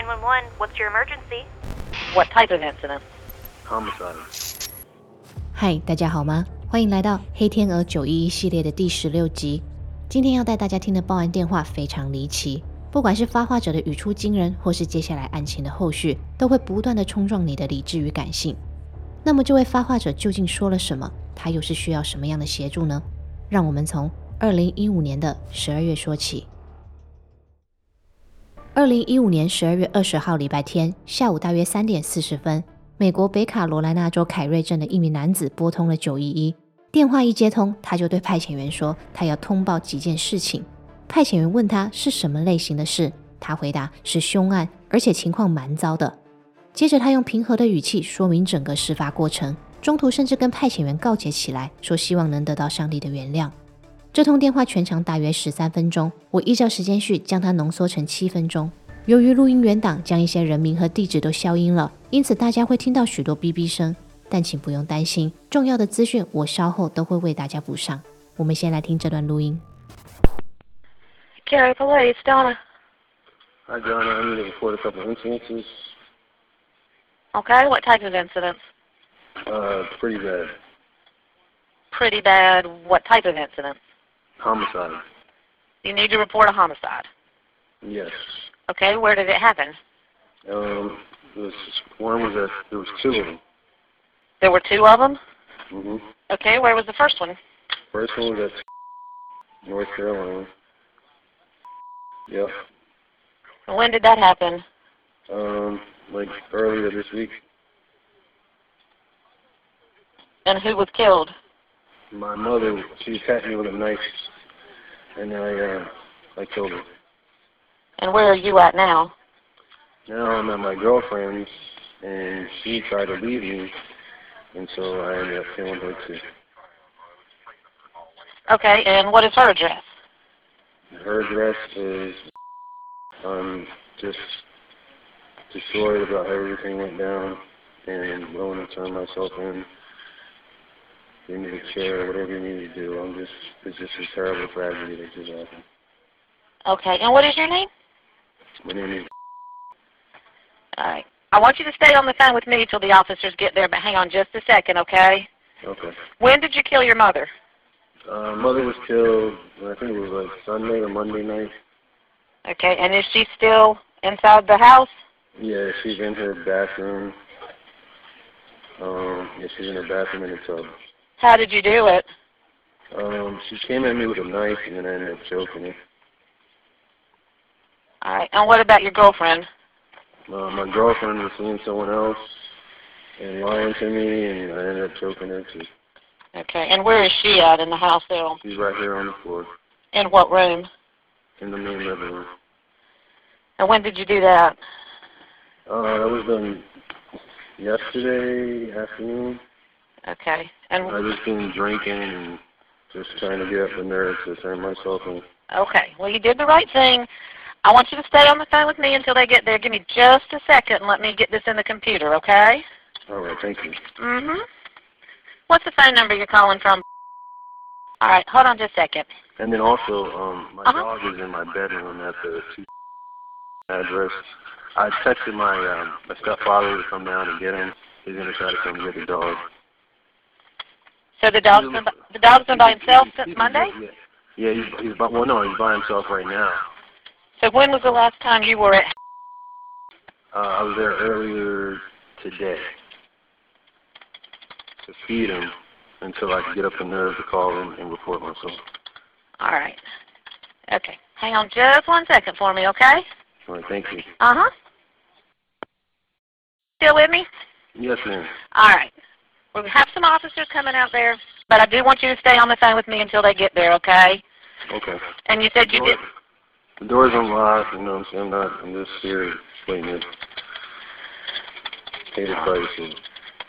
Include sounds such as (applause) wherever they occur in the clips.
911. What's your emergency? What type of incident? Homicide. 嗨，大家好吗？欢迎来到《黑天鹅九一一》系列的第十六集。今天要带大家听的报案电话非常离奇，不管是发话者的语出惊人，或是接下来案情的后续，都会不断的冲撞你的理智与感性。那么，这位发话者究竟说了什么？他又是需要什么样的协助呢？让我们从二零一五年的十二月说起。二零一五年十二月二十号礼拜天下午大约三点四十分，美国北卡罗来纳州凯瑞镇的一名男子拨通了九一一电话，一接通，他就对派遣员说他要通报几件事情。派遣员问他是什么类型的事，他回答是凶案，而且情况蛮糟的。接着他用平和的语气说明整个事发过程，中途甚至跟派遣员告解起来，说希望能得到上帝的原谅。这通电话全长大约十三分钟，我依照时间序将它浓缩成七分钟。由于录音原档将一些人名和地址都消音了，因此大家会听到许多哔哔声。但请不用担心，重要的资讯我稍后都会为大家补上。我们先来听这段录音。Gary Police, Donna. Hi, Donna. I need to report a couple incidences. Okay, what type of incidents? Uh, pretty bad. Pretty bad. What type of incident? Homicide. You need to report a homicide. Yes. Okay, where did it happen? Um, was one was at there was two of them. There were two of them? hmm Okay, where was the first one? First one was at North Carolina. Yep. And When did that happen? Um, like earlier this week, And who was killed? My mother she attacked me with a knife, and I uh I killed her. And where are you at now? Now I'm at my girlfriend's, and she tried to leave me, and so I ended up killing her too. Okay, and what is her address? Her address is I'm just destroyed about how everything went down and willing to turn myself in. You need a chair, whatever you need to do. I'm just it's just a terrible tragedy that just happened. Okay, and what is your name? My name is Alright. I want you to stay on the phone with me until the officers get there, but hang on just a second, okay? Okay. When did you kill your mother? Uh, mother was killed I think it was like Sunday or Monday night. Okay, and is she still inside the house? Yeah, she's in her bathroom. Um, yeah, she's in her bathroom in the tub. How did you do it? Um, she came at me with a knife and then I ended up choking her. Alright, and what about your girlfriend? Uh, my girlfriend was seeing someone else and lying to me, and I ended up choking her too. Okay, and where is she at in the house there? She's right here on the floor In what room? in the main living room. And when did you do that? Uh, that was done yesterday afternoon. Okay, and I've just been drinking and just trying to get up the nerve to turn myself in. okay, well you did the right thing. I want you to stay on the phone with me until they get there. Give me just a second and let me get this in the computer, okay? All right, thank you. Mm-hmm. What's the phone number you're calling from? All right, hold on just a second. And then also, um, my Uh-huh. dog is in my bedroom at the two address. I texted my um, my stepfather to come down and get him. He's gonna try to come get the dog. So the dog's been by, the dog's been by himself since Monday. Yeah, he's, he's by, well, no, he's by himself right now. So when was the last time you were at? Uh, I was there earlier today to feed him until I could get up the nerve to call him and report myself. All right. Okay. Hang on just one second for me, okay? All right, thank you. Uh huh. Still with me? Yes, ma'am. All right. We have some officers coming out there, but I do want you to stay on the phone with me until they get there, okay? Okay. And you said you did. The door's unlocked, you know what I'm saying? I'm not, I'm just here waiting pay the price and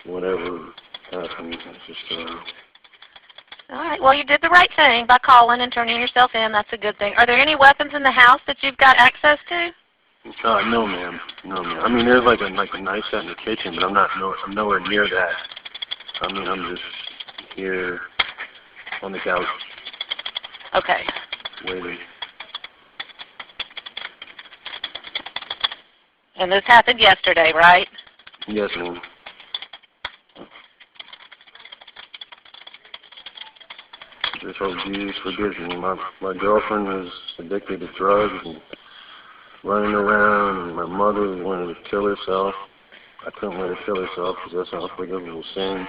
whatever happens. It's just, uh, All right. Well, you did the right thing by calling and turning yourself in. That's a good thing. Are there any weapons in the house that you've got access to? uh, no, ma'am. No, ma'am. I mean, there's like a, like a knife set in the kitchen, but I'm not, no, I'm nowhere near that. I mean, I'm just here on the couch Okay. Waiting. And this happened yesterday, right? Yes, ma'am. Just hope Jesus forgives me. My my girlfriend was addicted to drugs and running around, and my mother wanted to kill herself. I couldn't let her kill herself because that's an unforgivable sin,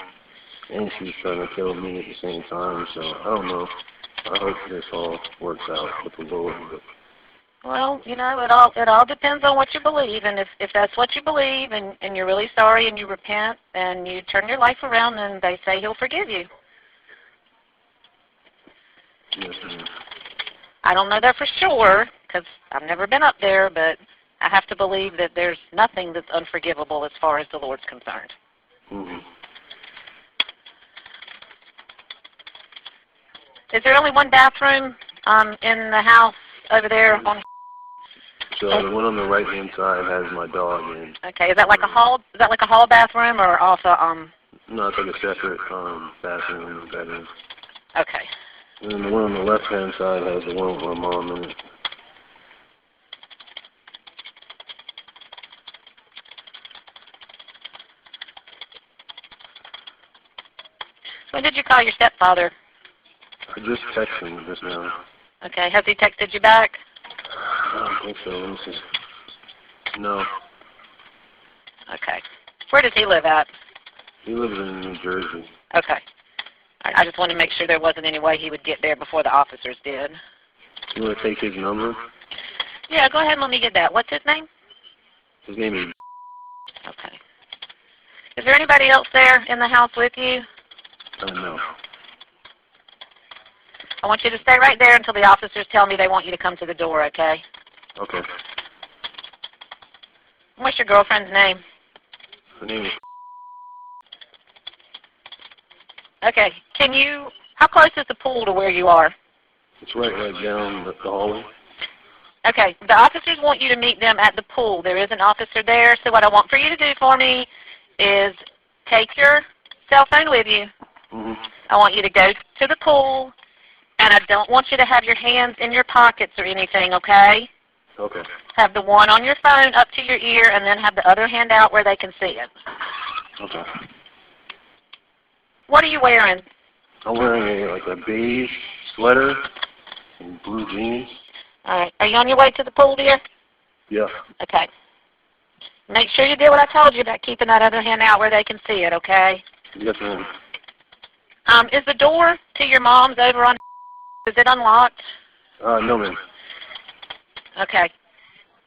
and she was trying to kill me at the same time. So I don't know. I hope this all works out with the Lord. But Well, you know, it all it all depends on what you believe, and if if that's what you believe, and and you're really sorry, and you repent, and you turn your life around, then they say He'll forgive you. yes, ma'am. I don't know that for sure because I've never been up there, but I have to believe that there's nothing that's unforgivable as far as the Lord's concerned. hmm Is there only one bathroom um, in the house over there? On So the one on the right hand side has my dog in. okay, is that like a hall? Is that like a hall bathroom or also um? No, it's like a separate um bathroom bedroom. Okay. And then the one on the left hand side has the one with my mom in it. When did you call your stepfather? I just texted him just now. Okay, has he texted you back? I don't think so. Let me see. No, Okay. Where does he live at? he lives in New Jersey. Okay. I, I just want to make sure there wasn't any way he would get there before the officers did. You want to take his number? Yeah, go ahead and let me get that. What's his name? His name is. Okay. Is there anybody else there in the house with you? I don't know. I want you to stay right there until the officers tell me they want you to come to the door, okay? Okay. What's your girlfriend's name? Her name is. Okay. Can you, how close is the pool to where you are? It's right right down the hallway. Okay. The officers want you to meet them at the pool. There is an officer there, so what I want for you to do for me is take your cell phone with you. Mm -hmm. I want you to go to the pool, and I don't want you to have your hands in your pockets or anything, okay? Okay. Have the one on your phone up to your ear, and then have the other hand out where they can see it. Okay. What are you wearing? I'm wearing a like a beige sweater and blue jeans. All right. Are you on your way to the pool, dear? Yeah. Okay. Make sure you did what I told you about keeping that other hand out where they can see it, okay? Yes, ma'am. Um, is the door to your mom's over on? Is it unlocked? Uh, no, ma'am. Okay.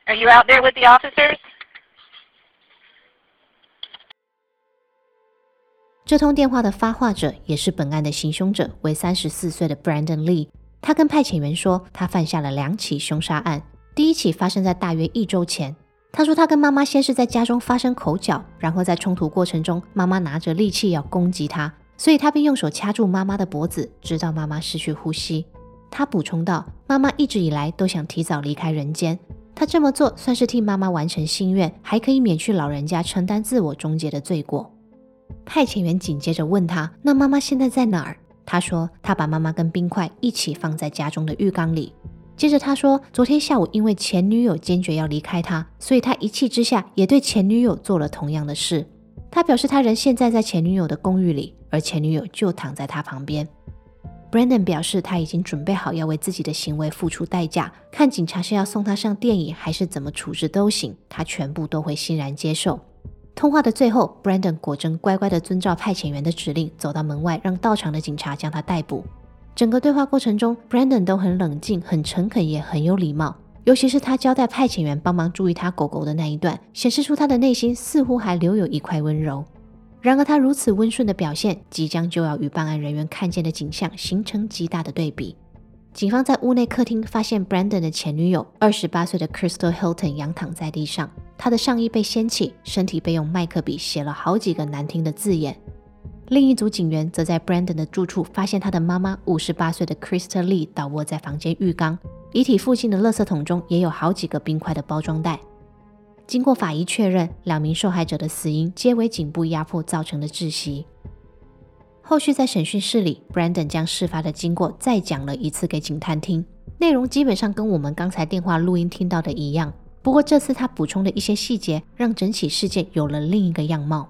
Are you out there with the officers? 这通电话的发话者也是本案的行凶者，为三十四岁的 Brandon Lee。他跟派遣员说，他犯下了两起凶杀案。第一起发生在大约一周前。他说他跟妈妈先是在家中发生口角，然后在冲突过程中，妈妈拿着利器要攻击他，所以他便用手掐住妈妈的脖子，直到妈妈失去呼吸。他补充道，妈妈一直以来都想提早离开人间，他这么做算是替妈妈完成心愿，还可以免去老人家承担自我终结的罪过。派遣员紧接着问他：“那妈妈现在在哪儿？”他说：“他把妈妈跟冰块一起放在家中的浴缸里。”接着他说：“昨天下午因为前女友坚决要离开他，所以他一气之下也对前女友做了同样的事。”他表示他人现在在前女友的公寓里，而前女友就躺在他旁边。Brandon 表示他已经准备好要为自己的行为付出代价，看警察是要送他上电椅还是怎么处置都行，他全部都会欣然接受。通话的最后，Brandon 果真乖乖地遵照派遣员的指令，走到门外，让到场的警察将他逮捕。整个对话过程中，Brandon 都很冷静、很诚恳，也很有礼貌。尤其是他交代派遣员帮忙注意他狗狗的那一段，显示出他的内心似乎还留有一块温柔。然而，他如此温顺的表现，即将就要与办案人员看见的景象形成极大的对比。警方在屋内客厅发现 Brandon 的前女友，二十八岁的 Crystal Hilton 仰躺在地上，她的上衣被掀起，身体被用麦克笔写了好几个难听的字眼。另一组警员则在 Brandon 的住处发现他的妈妈，五十八岁的 Crystal Lee 倒卧在房间浴缸，遗体附近的垃圾桶中也有好几个冰块的包装袋。经过法医确认，两名受害者的死因皆为颈部压迫造成的窒息。后续在审讯室里，Brandon 将事发的经过再讲了一次给警探听，内容基本上跟我们刚才电话录音听到的一样。不过这次他补充的一些细节，让整起事件有了另一个样貌。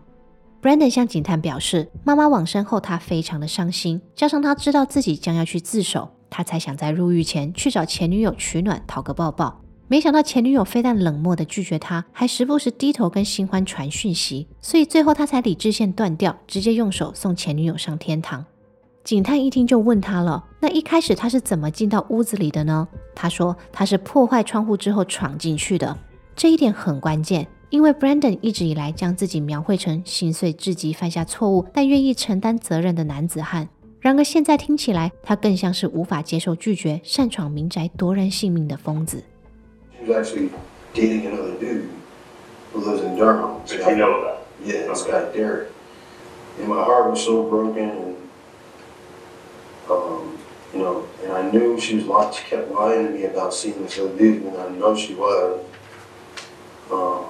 Brandon 向警探表示，妈妈往生后，他非常的伤心，加上他知道自己将要去自首，他才想在入狱前去找前女友取暖，讨个抱抱。没想到前女友非但冷漠的拒绝他，还时不时低头跟新欢传讯息，所以最后他才理智线断掉，直接用手送前女友上天堂。警探一听就问他了：“那一开始他是怎么进到屋子里的呢？”他说：“他是破坏窗户之后闯进去的。”这一点很关键，因为 Brandon 一直以来将自己描绘成心碎至极、犯下错误但愿意承担责任的男子汉。然而现在听起来，他更像是无法接受拒绝、擅闯民宅夺人性命的疯子。She was actually dating another dude who lives in Durham. But you know that. Yeah, this guy Derek. And my heart was so broken, and um, you know, and I knew she was lying. She kept lying to me about seeing this other dude, and I know she was. Um,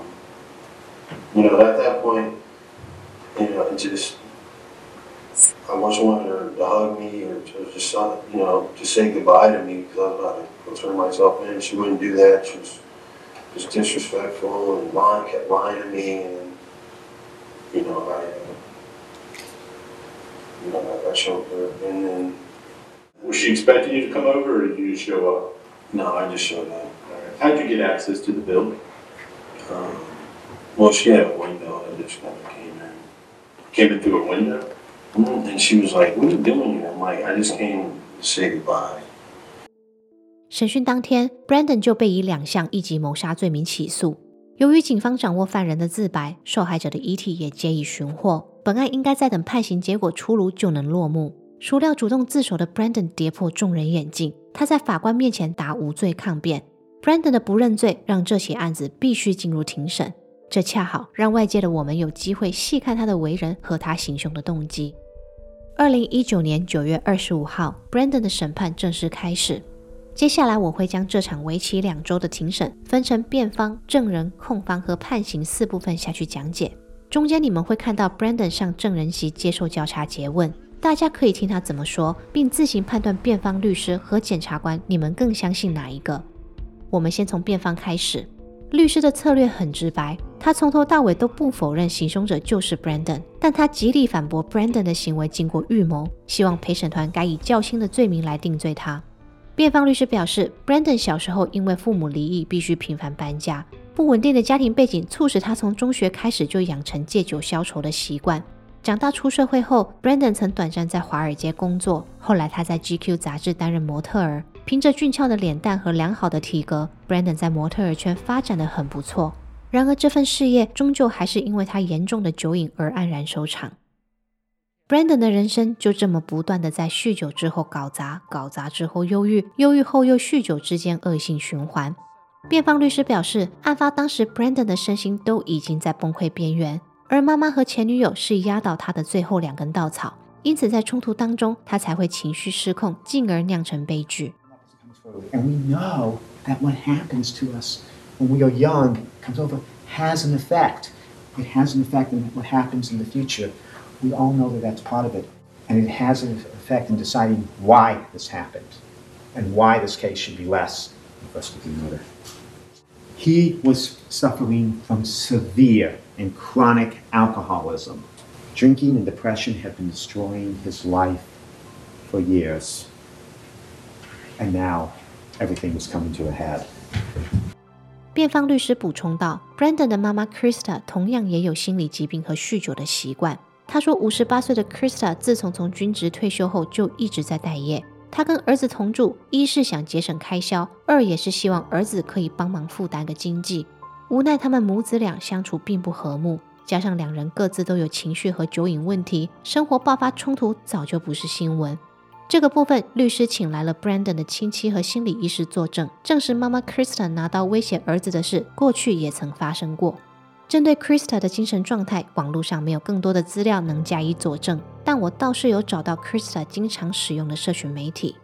you know, at that point, you know, it just I just wanted her to hug me or to just, uh, you know, to say goodbye to me because I was about to go turn myself in. She wouldn't do that. She was just disrespectful and lying, kept lying to me, and you know, I, uh, you know, I, I showed her, and then Was she expecting you to come over, or did you just show up? no, I just showed up. How'd you get access to the building? Um, well, she had a window. I just kind of came in. Came in through a window? And she was like, "What are you doing here?" I'm like, "I just came to say goodbye." 审讯当天，Brandon 就被以两项一级谋杀罪名起诉。由于警方掌握犯人的自白，受害者的遗体也皆已寻获，本案应该在等判刑结果出炉就能落幕。孰料主动自首的 Brandon 跌破众人眼镜，他在法官面前答无罪抗辩。Brandon 的不认罪让这起案子必须进入庭审，这恰好让外界的我们有机会细看他的为人和他行凶的动机。二零一九年九月二十五号，Brandon 的审判正式开始。接下来我会将这场为期两周的庭审分成辩方、证人、控方和判刑四部分下去讲解。中间你们会看到 Brandon 上证人席接受调查诘问，大家可以听他怎么说，并自行判断辩方律师和检察官你们更相信哪一个。我们先从辩方开始。律师的策略很直白，他从头到尾都不否认行凶者就是 Brandon，但他极力反驳 Brandon 的行为经过预谋，希望陪审团改以较轻的罪名来定罪他。辩方律师表示，Brandon 小时候因为父母离异，必须频繁搬家，不稳定的家庭背景促使他从中学开始就养成借酒消愁的习惯。长大出社会后，Brandon 曾短暂在华尔街工作，后来他在 GQ 杂志担任模特儿。凭着俊俏的脸蛋和良好的体格，Brandon 在模特儿圈发展的很不错。然而，这份事业终究还是因为他严重的酒瘾而黯然收场。Brandon 的人生就这么不断的在酗酒之后搞砸，搞砸之后忧郁，忧郁后又酗酒之间恶性循环。辩方律师表示，案发当时 Brandon 的身心都已经在崩溃边缘，而妈妈和前女友是压倒他的最后两根稻草，因此在冲突当中他才会情绪失控，进而酿成悲剧。And we know that what happens to us when we are young comes over has an effect. It has an effect in what happens in the future. We all know that that's part of it. And it has an effect in deciding why this happened and why this case should be less than first degree murder. He was suffering from severe and chronic alcoholism. Drinking and depression had been destroying his life for years. And now everything was coming to a head. 辩方律师补充道，Brandon 的妈妈 Krista 同样也有心理疾病和酗酒的习惯。他说，五十八岁的 Krista 自从从军职退休后就一直在待业。他跟儿子同住，一是想节省开销，二也是希望儿子可以帮忙负担个经济。无奈他们母子俩相处并不和睦，加上两人各自都有情绪和酒瘾问题，生活爆发冲突早就不是新闻。这个部分，律师请来了 Brandon 的亲戚和心理医师作证，证实妈妈 Krista 拿刀威胁儿子的事，过去也曾发生过。针对 Krista 的精神状态，网络上没有更多的资料能加以佐证，但我倒是有找到 Krista 经常使用的社群媒体。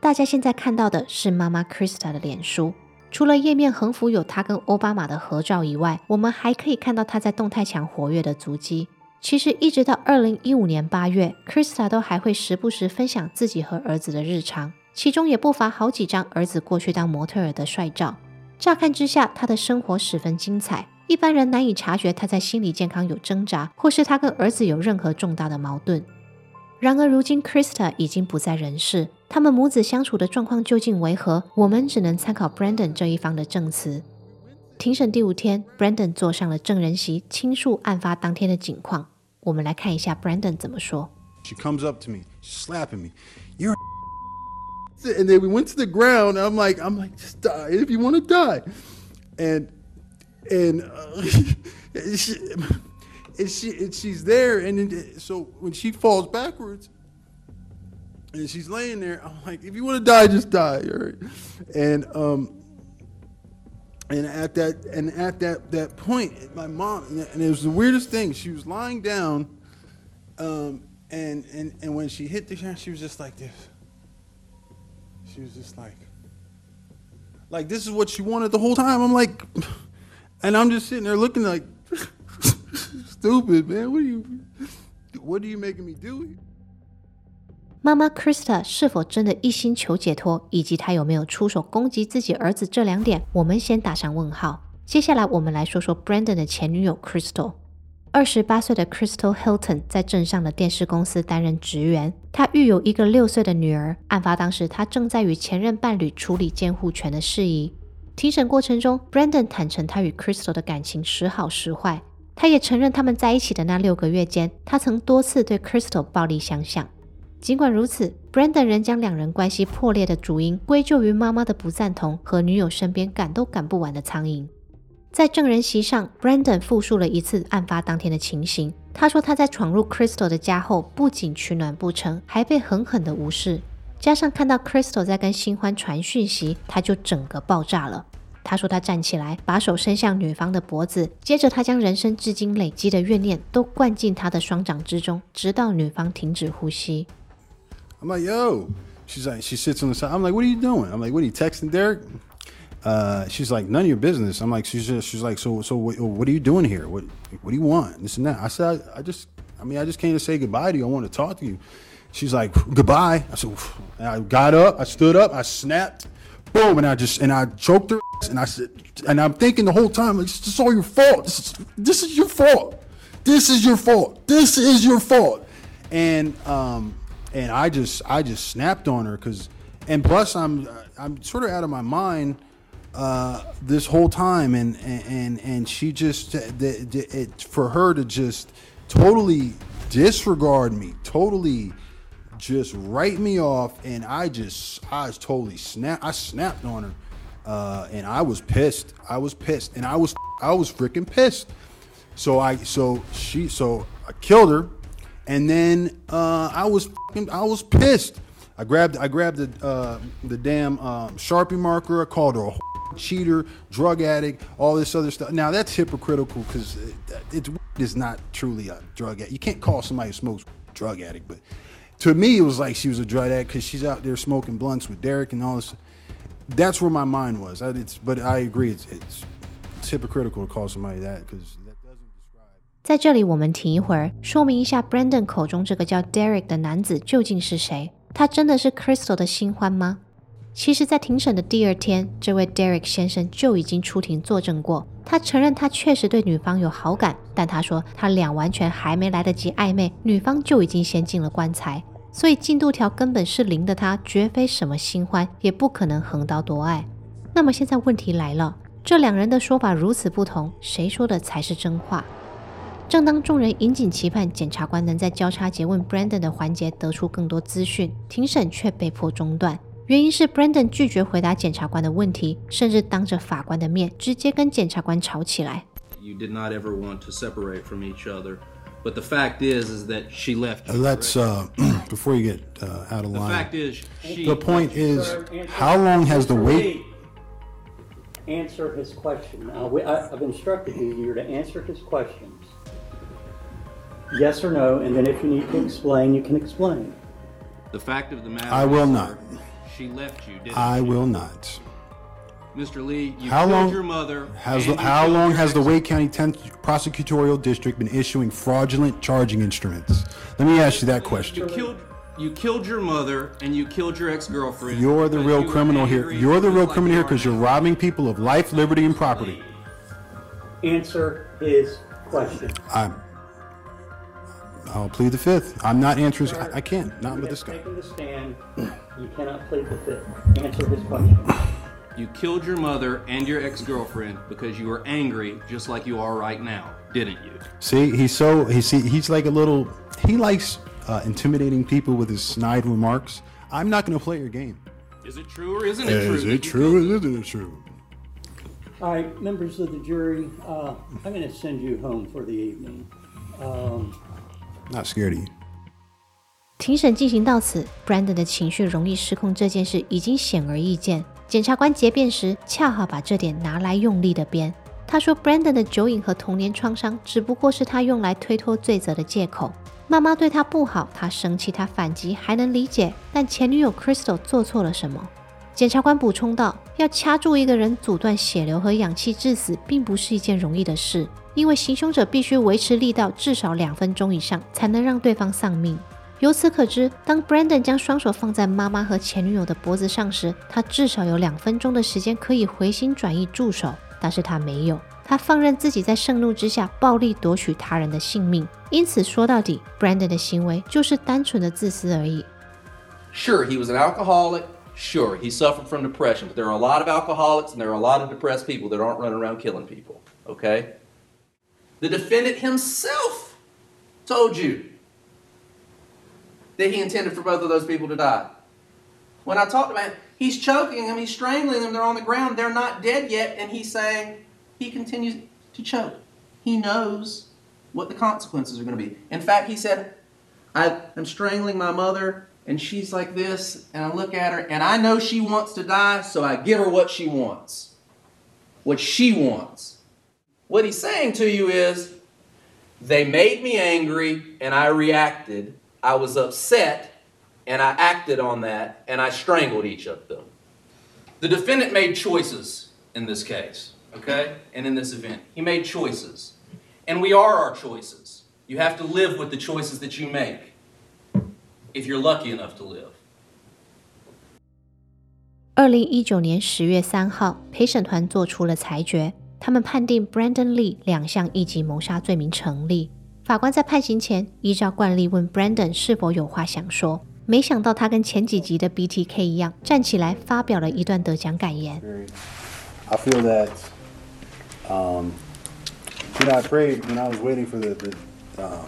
大家现在看到的是妈妈 Krista 的脸书，除了页面横幅有她跟奥巴马的合照以外，我们还可以看到她在动态墙活跃的足迹。其实一直到二零一五年八月，Krista 都还会时不时分享自己和儿子的日常，其中也不乏好几张儿子过去当模特儿的帅照。乍看之下，他的生活十分精彩，一般人难以察觉他在心理健康有挣扎，或是他跟儿子有任何重大的矛盾。然而，如今 Krista 已经不在人世，他们母子相处的状况究竟为何？我们只能参考 Brandon 这一方的证词。庭审第五天，Brandon 坐上了证人席，倾诉案发当天的景况。我们来看一下 Brandon 怎么说。 She comes up to me, slapping me. You're a (laughs) and then we went to the ground. I'm like, I'm like, just die if you want to die. And and uh, (laughs) and she, and she and she's there, and then, so when she falls backwards, and she's laying there, I'm like, if you want to die, just die, all right? And um, and at that and at that that point, my mom, and it was the weirdest thing. She was lying down, um, and and and when she hit the ground, she was just like this. She was just like, like this is what she wanted the whole time. I'm like, (laughs) and I'm just sitting there looking like, (laughs) stupid man. What are you, what are you making me do? 妈妈 Krista 是否真的一心求解脱，以及她有没有出手攻击自己儿子这两点，我们先打上问号。接下来，我们来说说 Brandon 的前女友 Crystal。二十八岁的 Crystal Hilton 在镇上的电视公司担任职员，她育有一个六岁的女儿。案发当时，她正在与前任伴侣处理监护权的事宜。庭审过程中，Brandon 坦诚他与 Crystal 的感情时好时坏，他也承认他们在一起的那六个月间，他曾多次对 Crystal 暴力相向。尽管如此，Brandon 仍将两人关系破裂的主因归咎于妈妈的不赞同和女友身边赶都赶不完的苍蝇。在证人席上，Brandon 复述了一次案发当天的情形。他说他在闯入 Crystal 的家后，不仅取暖不成，还被狠狠的无视。加上看到 Crystal 在跟新欢传讯息，他就整个爆炸了。他说他站起来，把手伸向女方的脖子，接着他将人生至今累积的怨念都灌进她的双掌之中，直到女方停止呼吸。I'm like, yo. She's like, she sits on the side. I'm like, what are you doing? I'm like, what are you texting Derek? Uh, she's like, none of your business. I'm like, she's just, she's like, so, so what, what are you doing here? What, what do you want? This and that. I said, I, I just, I mean, I just came to say goodbye to you. I want to talk to you. She's like, goodbye. I said, and I got up, I stood up, I snapped, boom, and I just, and I choked her, and I said, and I'm thinking the whole time, like, this is all your fault. This is, this is your fault. This is your fault. This is your fault. And, um, and I just I just snapped on her because, and plus I'm I'm sort of out of my mind uh, this whole time, and and and she just the, the, it for her to just totally disregard me, totally just write me off, and I just I was totally snap I snapped on her, uh, and I was pissed. I was pissed, and I was I was freaking pissed. So I so she so I killed her, and then uh, I was I was pissed. I grabbed I grabbed the uh, the damn um, sharpie marker. I called her a (laughs) cheater, drug addict, all this other stuff. Now that's hypocritical because it, it's (laughs) is not truly a drug addict. You can't call somebody who smokes (laughs) drug addict, but to me it was like she was a drug addict because she's out there smoking blunts with Derek and all this. That's where my mind was. I, it's, but I agree, it's, it's it's hypocritical to call somebody that because. 在这里，我们停一会儿，说明一下 Brandon 口中这个叫 Derek 的男子究竟是谁？他真的是 Crystal 的新欢吗？其实，在庭审的第二天，这位 Derek 先生就已经出庭作证过。他承认他确实对女方有好感，但他说他俩完全还没来得及暧昧，女方就已经先进了棺材。所以进度条根本是零的他，绝非什么新欢，也不可能横刀夺爱。那么现在问题来了，这两人的说法如此不同，谁说的才是真话？正当众人引颈期盼检察官能在交叉诘问 Brandon 的环节得出更多资讯，庭审却被迫中断。原因是 Brandon 拒绝回答检察官的问题，甚至当着法官的面直接跟检察官吵起来。 You did not ever want to separate from each other, but the fact is, is that she left you. Let's uh, (clears throat) before you get uh, out of The line. fact is, she. The point is, how long has the wait? Answer his question. Now, we, I, I've instructed you, you're to answer his questions. Yes or no, and then if you need to explain, you can explain. The fact of the matter. I will is, not. She left you, didn't I she? will not. Mr. Lee, you How killed long your mother. has and the, you how killed long your has the ex- Wake County 10th prosecutorial district been issuing fraudulent charging instruments? Let me ask you that You question. killed. You killed your mother and you killed your ex-girlfriend. You're the because real you were criminal here. angry, You're the just real like criminal you here are because you're now. robbing people of life, liberty, and property. Answer his question. I'm. I'll plead the fifth. I'm not answering. I, I can't. Not You with this guy. taken the stand. You cannot plead the fifth. Answer this question. You killed your mother and your ex-girlfriend because you were angry, just like you are right now, didn't you? See, he's so he see he's like a little. He likes uh, intimidating people with his snide remarks. I'm not going to play your game. Is it true or isn't it true? Is that it you true? killed- or Isn't it true? All right, members of the jury, uh, I'm going to send you home for the evening. Um, Not scared you. 庭审进行到此，Brandon 的情绪容易失控这件事已经显而易见。检察官结辩时，恰好把这点拿来用力的编。他说，Brandon 的酒瘾和童年创伤只不过是他用来推脱罪责的借口。妈妈对他不好，他生气，他反击还能理解，但前女友 Crystal 做错了什么？检察官补充道：“要掐住一个人，阻断血流和氧气致死，并不是一件容易的事，因为行凶者必须维持力道至少两分钟以上，才能让对方丧命。”由此可知，当 Brandon 将双手放在妈妈和前女友的脖子上时，他至少有两分钟的时间可以回心转意住手，但是他没有，他放任自己在盛怒之下暴力夺取他人的性命。因此，说到底，Brandon 的行为就是单纯的自私而已。Sure, he was an alcoholic. Sure, he suffered from depression. But there are a lot of alcoholics and there are a lot of depressed people that aren't running around killing people. Okay? The defendant himself told you that he intended for both of those people to die. When I talked about him, he's choking them, he's strangling them, they're on the ground, they're not dead yet, and he's saying he continues to choke. He knows what the consequences are going to be. In fact, he said, I'm strangling my mother, and she's like this, and I look at her, and I know she wants to die, so I give her what she wants. What she wants. What he's saying to you is, they made me angry, and I reacted. I was upset, and I acted on that, and I strangled each of them. The defendant made choices in this case, okay? And in this event. He made choices. And we are our choices. You have to live with the choices that you make if you're lucky enough to live. 二零一九年十月三号，陪审团做出了裁决， 他们判定 Brandon Lee 两项一级谋杀罪名成立。法官在判刑前，依照惯例问 Brandon 是否有话想说。没想到他跟前几集的 BTK 一样，站起来发表了一段得奖感言。 I feel that, um, you know, I prayed when I was waiting for the the, um,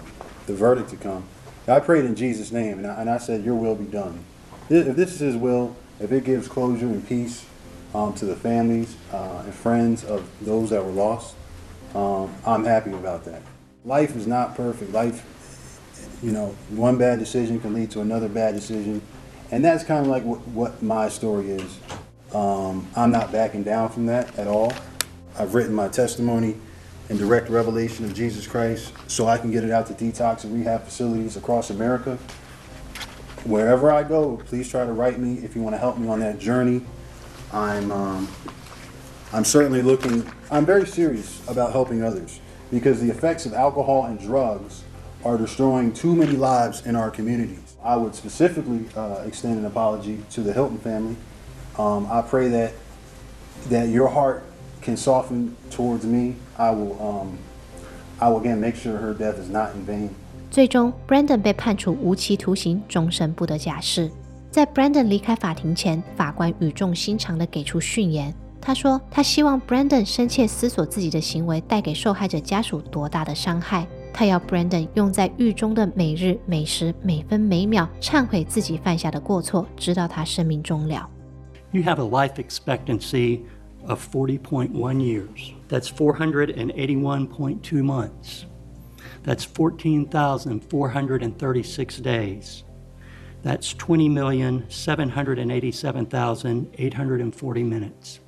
the verdict to come. I prayed in Jesus' name, and I, and I said, "Your will be done." If if this is His will, if it gives closure and peace um, to the families uh, and friends of those that were lost, um, I'm happy about that. Life is not perfect. Life, you know, one bad decision can lead to another bad decision, and that's kind of like what, what my story is. Um, I'm not backing down from that at all. I've written my testimony in direct revelation of Jesus Christ so I can get it out to detox and rehab facilities across America. Wherever I go, please try to write me if you want to help me on that journey. I'm, um, I'm certainly looking, I'm very serious about helping others because the effects of alcohol and drugs are destroying too many lives in our communities. I would specifically uh, extend an apology to the Hilton family. Um, I pray that that your heart can soften towards me. I will, um, I will again make sure her death is not in vain. 最终，Brandon 被判处无期徒刑，终身不得假释。 在 Brandon 离开法庭前，法官语重心长地给出训言。他说：“他希望 Brandon 深切思索自己的行为带给受害者家属多大的伤害。他要 Brandon 用在狱中的每日每时每分每秒忏悔自己犯下的过错，直到他生命终了。” You have a life expectancy of 40.1 years. That's 481.2 months. That's 14,436 days. That's 20,787,840 minutes.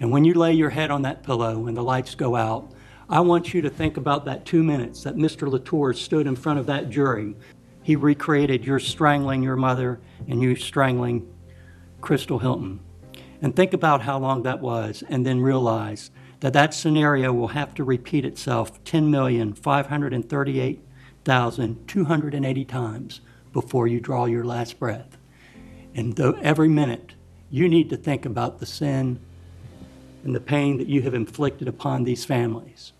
And when you lay your head on that pillow and the lights go out, I want you to think about that two minutes that Mr. Latour stood in front of that jury. He recreated your strangling your mother and you strangling Crystal Hilton. And think about how long that was, and then realize that that scenario will have to repeat itself 10,538,280 times before you draw your last breath. And though every minute you need to think about the sin and the pain that you have inflicted upon these families.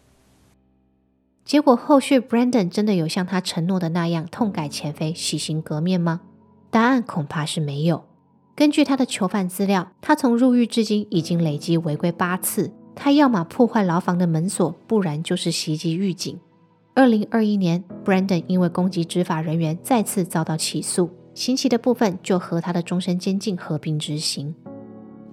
结果后续 Brandon 真的有像他承诺的那样痛改前非、洗心革面吗？答案恐怕是没有。根据他的囚犯资料，他从入狱至今已经累计违规八次。他要么破坏牢房的门锁，不然就是袭击狱警。二零二一年，Brandon 因为攻击执法人员再次遭到起诉，刑期的部分就和他的终身监禁合并执行。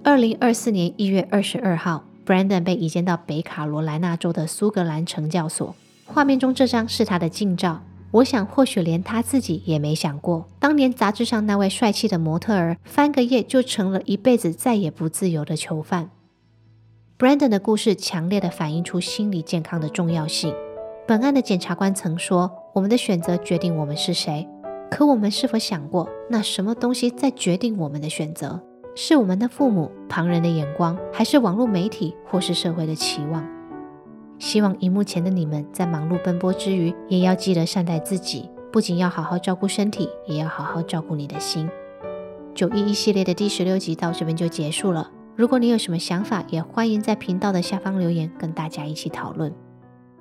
二零二四年一月二十二号，Brandon 被移监到北卡罗来纳州的苏格兰惩教所。画面中这张是他的近照。我想，或许连他自己也没想过，当年杂志上那位帅气的模特儿，翻个页就成了一辈子再也不自由的囚犯。Brandon 的故事强烈的反映出心理健康的重要性。本案的检察官曾说：“我们的选择决定我们是谁。”可我们是否想过，那什么东西在决定我们的选择？是我们的父母、旁人的眼光，还是网络媒体，或是社会的期望？希望荧幕前的你们在忙碌奔波之余，也要记得善待自己，不仅要好好照顾身体，也要好好照顾你的心。九一一系列的第十六集到这边就结束了。如果你有什么想法，也欢迎在频道的下方留言，跟大家一起讨论。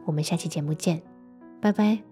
我们下期节目见，拜拜。